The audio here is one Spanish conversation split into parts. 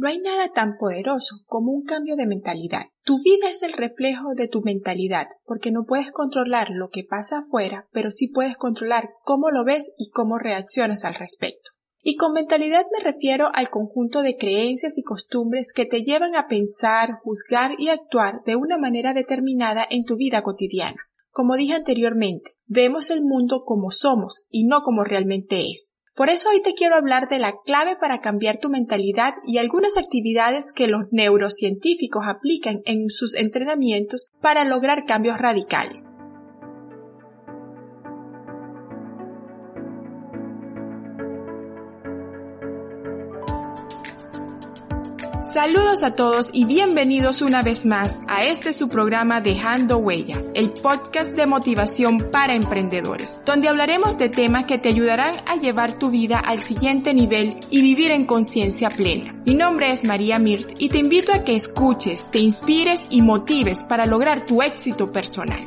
No hay nada tan poderoso como un cambio de mentalidad. Tu vida es el reflejo de tu mentalidad, porque no puedes controlar lo que pasa afuera, pero sí puedes controlar cómo lo ves y cómo reaccionas al respecto. Y con mentalidad me refiero al conjunto de creencias y costumbres que te llevan a pensar, juzgar y actuar de una manera determinada en tu vida cotidiana. Como dije anteriormente, vemos el mundo como somos y no como realmente es. Por eso hoy te quiero hablar de la clave para cambiar tu mentalidad y algunas actividades que los neurocientíficos aplican en sus entrenamientos para lograr cambios radicales. Saludos a todos y bienvenidos una vez más a este su programa Dejando Huella, el podcast de motivación para emprendedores, donde hablaremos de temas que te ayudarán a llevar tu vida al siguiente nivel y vivir en conciencia plena. Mi nombre es María Mirt y te invito a que escuches, te inspires y motives para lograr tu éxito personal.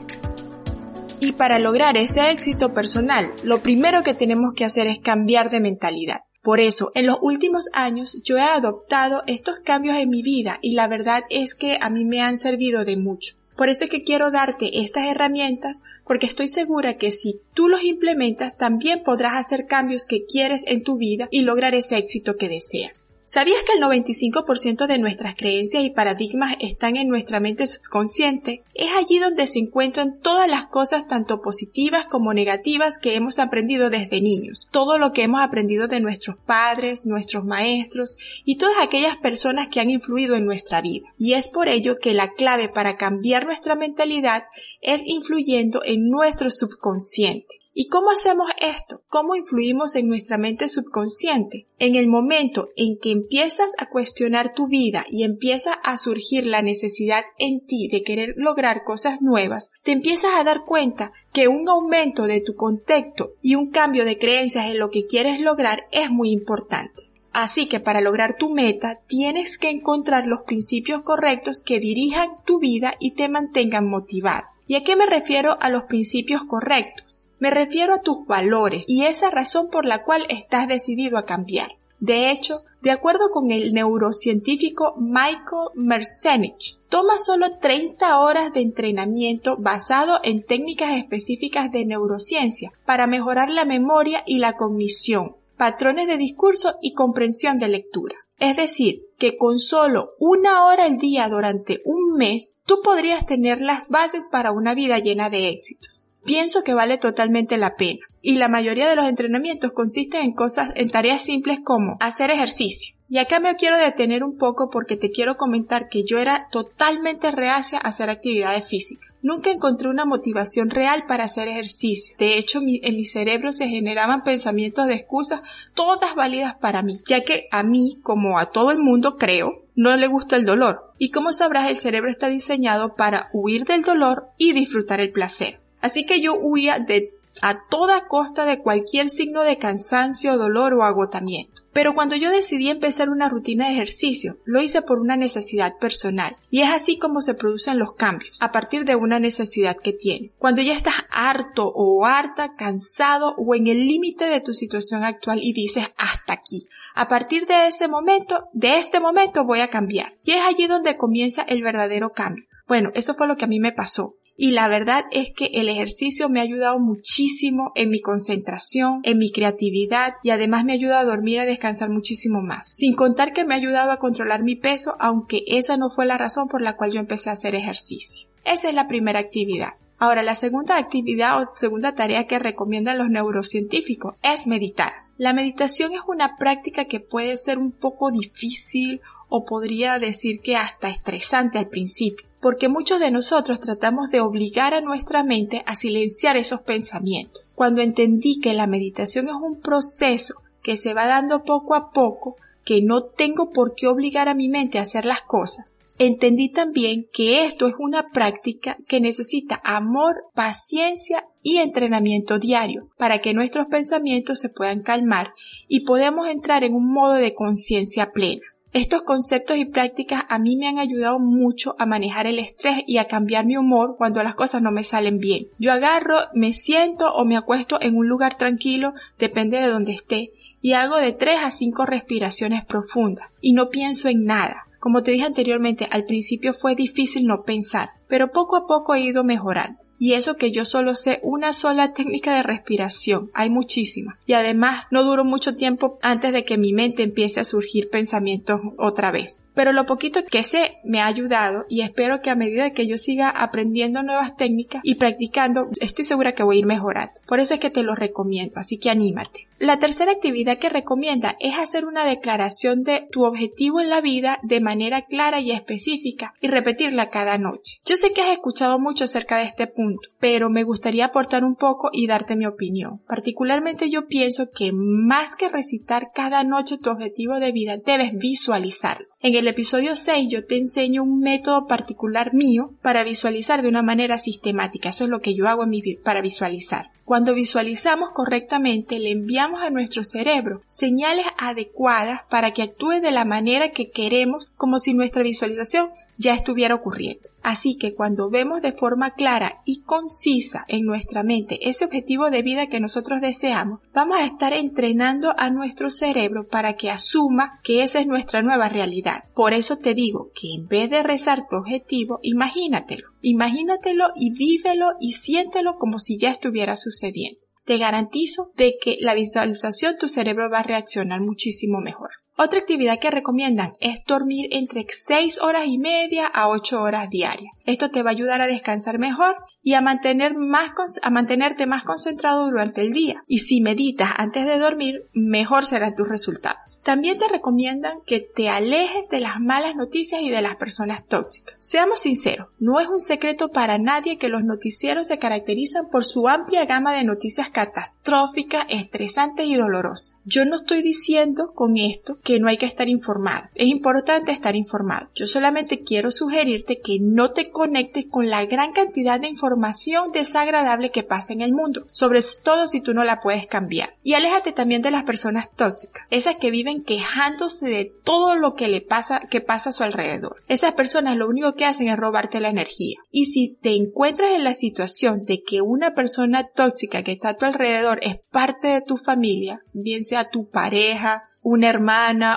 Y para lograr ese éxito personal, lo primero que tenemos que hacer es cambiar de mentalidad. Por eso, en los últimos años yo he adoptado estos cambios en mi vida y la verdad es que a mí me han servido de mucho. Por eso es que quiero darte estas herramientas porque estoy segura que si tú los implementas también podrás hacer cambios que quieres en tu vida y lograr ese éxito que deseas. ¿Sabías que el 95% de nuestras creencias y paradigmas están en nuestra mente subconsciente? Es allí donde se encuentran todas las cosas tanto positivas como negativas que hemos aprendido desde niños, todo lo que hemos aprendido de nuestros padres, nuestros maestros y todas aquellas personas que han influido en nuestra vida. Y es por ello que la clave para cambiar nuestra mentalidad es influyendo en nuestro subconsciente. ¿Y cómo hacemos esto? ¿Cómo influimos en nuestra mente subconsciente? En el momento en que empiezas a cuestionar tu vida y empieza a surgir la necesidad en ti de querer lograr cosas nuevas, te empiezas a dar cuenta que un aumento de tu contexto y un cambio de creencias en lo que quieres lograr es muy importante. Así que para lograr tu meta tienes que encontrar los principios correctos que dirijan tu vida y te mantengan motivado. ¿Y a qué me refiero a los principios correctos? Me refiero a tus valores y esa razón por la cual estás decidido a cambiar. De hecho, de acuerdo con el neurocientífico Michael Merzenich, toma solo 30 horas de entrenamiento basado en técnicas específicas de neurociencia para mejorar la memoria y la cognición, patrones de discurso y comprensión de lectura. Es decir, que con solo una hora al día durante un mes, tú podrías tener las bases para una vida llena de éxitos. Pienso que vale totalmente la pena. Y la mayoría de los entrenamientos consisten en cosas, en tareas simples como hacer ejercicio. Y acá me quiero detener un poco porque te quiero comentar que yo era totalmente reacia a hacer actividades físicas. Nunca encontré una motivación real para hacer ejercicio. De hecho, en mi cerebro se generaban pensamientos de excusas, todas válidas para mí, ya que a mí, como a todo el mundo creo, no le gusta el dolor. Y como sabrás, el cerebro está diseñado para huir del dolor y disfrutar el placer. Así que yo huía de a toda costa de cualquier signo de cansancio, dolor o agotamiento. Pero cuando yo decidí empezar una rutina de ejercicio, lo hice por una necesidad personal. Y es así como se producen los cambios, a partir de una necesidad que tienes. Cuando ya estás harto o harta, cansado o en el límite de tu situación actual y dices hasta aquí. A partir de ese momento, de este momento voy a cambiar. Y es allí donde comienza el verdadero cambio. Bueno, eso fue lo que a mí me pasó y la verdad es que el ejercicio me ha ayudado muchísimo en mi concentración, en mi creatividad y además me ayuda a dormir y a descansar muchísimo más. Sin contar que me ha ayudado a controlar mi peso, aunque esa no fue la razón por la cual yo empecé a hacer ejercicio. Esa es la primera actividad. Ahora, la segunda actividad o segunda tarea que recomiendan los neurocientíficos es meditar. La meditación es una práctica que puede ser un poco difícil o podría decir que hasta estresante al principio porque muchos de nosotros tratamos de obligar a nuestra mente a silenciar esos pensamientos. Cuando entendí que la meditación es un proceso que se va dando poco a poco, que no tengo por qué obligar a mi mente a hacer las cosas, entendí también que esto es una práctica que necesita amor, paciencia y entrenamiento diario para que nuestros pensamientos se puedan calmar y podamos entrar en un modo de conciencia plena. Estos conceptos y prácticas a mí me han ayudado mucho a manejar el estrés y a cambiar mi humor cuando las cosas no me salen bien. Yo agarro, me siento o me acuesto en un lugar tranquilo, depende de donde esté, y hago de 3 a 5 respiraciones profundas y no pienso en nada. Como te dije anteriormente, al principio fue difícil no pensar, pero poco a poco he ido mejorando. Y eso que yo solo sé una sola técnica de respiración, hay muchísimas. Y además no duró mucho tiempo antes de que mi mente empiece a surgir pensamientos otra vez. Pero lo poquito que sé me ha ayudado y espero que a medida que yo siga aprendiendo nuevas técnicas y practicando, estoy segura que voy a ir mejorando. Por eso es que te lo recomiendo, así que anímate. La tercera actividad que recomienda es hacer una declaración de tu objetivo en la vida de manera clara y específica y repetirla cada noche. Sé que has escuchado mucho acerca de este punto, pero me gustaría aportar un poco y darte mi opinión. Particularmente yo pienso que más que recitar cada noche tu objetivo de vida, debes visualizarlo. En el episodio 6 yo te enseño un método particular mío para visualizar de una manera sistemática. Eso es lo que yo hago para visualizar. Cuando visualizamos correctamente, le enviamos a nuestro cerebro señales adecuadas para que actúe de la manera que queremos como si nuestra visualización ya estuviera ocurriendo. Así que cuando vemos de forma clara y concisa en nuestra mente ese objetivo de vida que nosotros deseamos, vamos a estar entrenando a nuestro cerebro para que asuma que esa es nuestra nueva realidad. Por eso te digo que en vez de rezar tu objetivo, imagínatelo. Imagínatelo y vívelo y siéntelo como si ya estuviera sucediendo. Te garantizo de que la visualización tu cerebro va a reaccionar muchísimo mejor. Otra actividad que recomiendan es dormir entre 6 horas y media a 8 horas diarias. Esto te va a ayudar a descansar mejor y a, mantener más, a mantenerte más concentrado durante el día. Y si meditas antes de dormir, mejor serán tus resultados. También te recomiendan que te alejes de las malas noticias y de las personas tóxicas. Seamos sinceros, no es un secreto para nadie que los noticieros se caracterizan por su amplia gama de noticias catastróficas, estresantes y dolorosas. Yo no estoy diciendo con esto que no hay que estar informado. Es importante estar informado. Yo solamente quiero sugerirte que no te conectes con la gran cantidad de información desagradable que pasa en el mundo, sobre todo si tú no la puedes cambiar. Y aléjate también de las personas tóxicas, esas que viven quejándose de todo lo que le pasa, que pasa a su alrededor. Esas personas lo único que hacen es robarte la energía. Y si te encuentras en la situación de que una persona tóxica que está a tu alrededor es parte de tu familia, bien sea tu pareja, una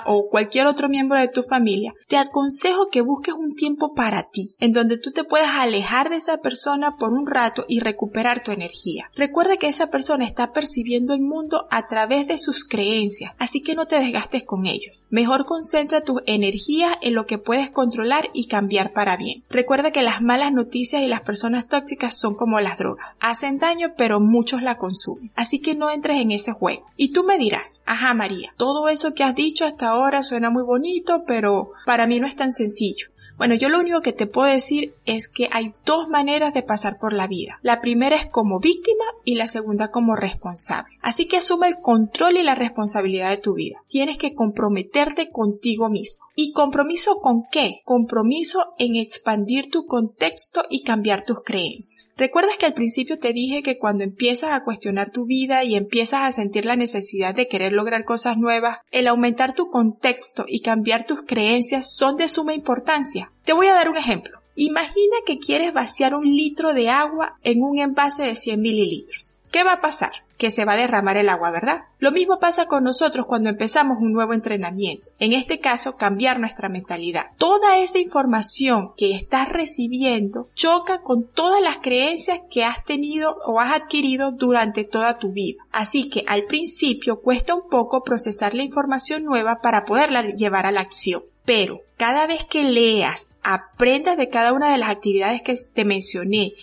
o cualquier otro miembro de tu familia, te aconsejo que busques un tiempo para ti, en donde tú te puedes alejar de esa persona por un rato y recuperar tu energía. Recuerda que esa persona está percibiendo el mundo a través de sus creencias, así que no te desgastes con ellos. Mejor concentra tu energía en lo que puedes controlar y cambiar para bien. Recuerda que las malas noticias y las personas tóxicas son como las drogas. Hacen daño, pero muchos la consumen. Así que no entres en ese juego. Y tú me dirás, ajá María, todo eso que has dicho hasta ahora suena muy bonito, pero para mí no es tan sencillo. Bueno, yo lo único que te puedo decir es que hay dos maneras de pasar por la vida. La primera es como víctima y la segunda como responsable. Así que asume el control y la responsabilidad de tu vida. Tienes que comprometerte contigo mismo. ¿Y compromiso con qué? Compromiso en expandir tu contexto y cambiar tus creencias. ¿Recuerdas que al principio te dije que cuando empiezas a cuestionar tu vida y empiezas a sentir la necesidad de querer lograr cosas nuevas, el aumentar tu contexto y cambiar tus creencias son de suma importancia? Te voy a dar un ejemplo. Imagina que quieres vaciar un litro de agua en un envase de 100 mililitros. ¿Qué va a pasar? Que se va a derramar el agua, ¿verdad? Lo mismo pasa con nosotros cuando empezamos un nuevo entrenamiento. En este caso, cambiar nuestra mentalidad. Toda esa información que estás recibiendo choca con todas las creencias que has tenido o has adquirido durante toda tu vida. Así que al principio cuesta un poco procesar la información nueva para poderla llevar a la acción. Pero cada vez que leas, aprendas de cada una de las actividades que te mencioné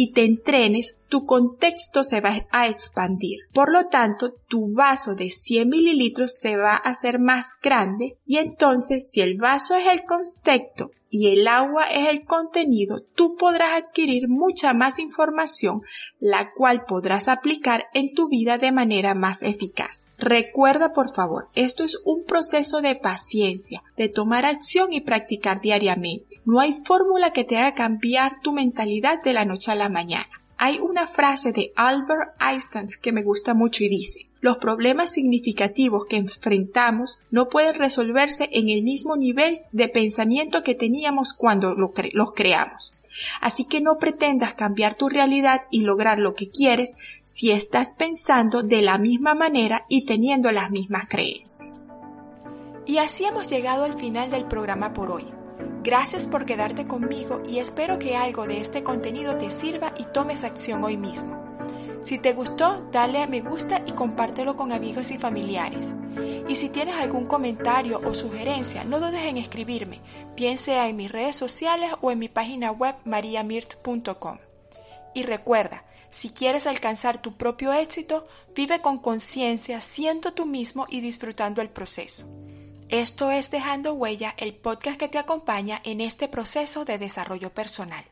y te entrenes, tu contexto se va a expandir. Por lo tanto, tu vaso de 100 mililitros se va a hacer más grande y entonces si el vaso es el contexto y el agua es el contenido, tú podrás adquirir mucha más información, la cual podrás aplicar en tu vida de manera más eficaz. Recuerda por favor, esto es un proceso de paciencia, de tomar acción y practicar diariamente. No hay fórmula que te haga cambiar tu mentalidad de la noche a la mañana. Hay una frase de Albert Einstein que me gusta mucho y dice, los problemas significativos que enfrentamos no pueden resolverse en el mismo nivel de pensamiento que teníamos cuando los creamos. Así que no pretendas cambiar tu realidad y lograr lo que quieres si estás pensando de la misma manera y teniendo las mismas creencias. Y así hemos llegado al final del programa por hoy. Gracias por quedarte conmigo y espero que algo de este contenido te sirva y tomes acción hoy mismo. Si te gustó, dale a me gusta y compártelo con amigos y familiares. Y si tienes algún comentario o sugerencia, no dudes en escribirme, bien sea en mis redes sociales o en mi página web mariamirt.com. Y recuerda, si quieres alcanzar tu propio éxito, vive con conciencia, siendo tú mismo y disfrutando el proceso. Esto es Dejando Huella, el podcast que te acompaña en este proceso de desarrollo personal.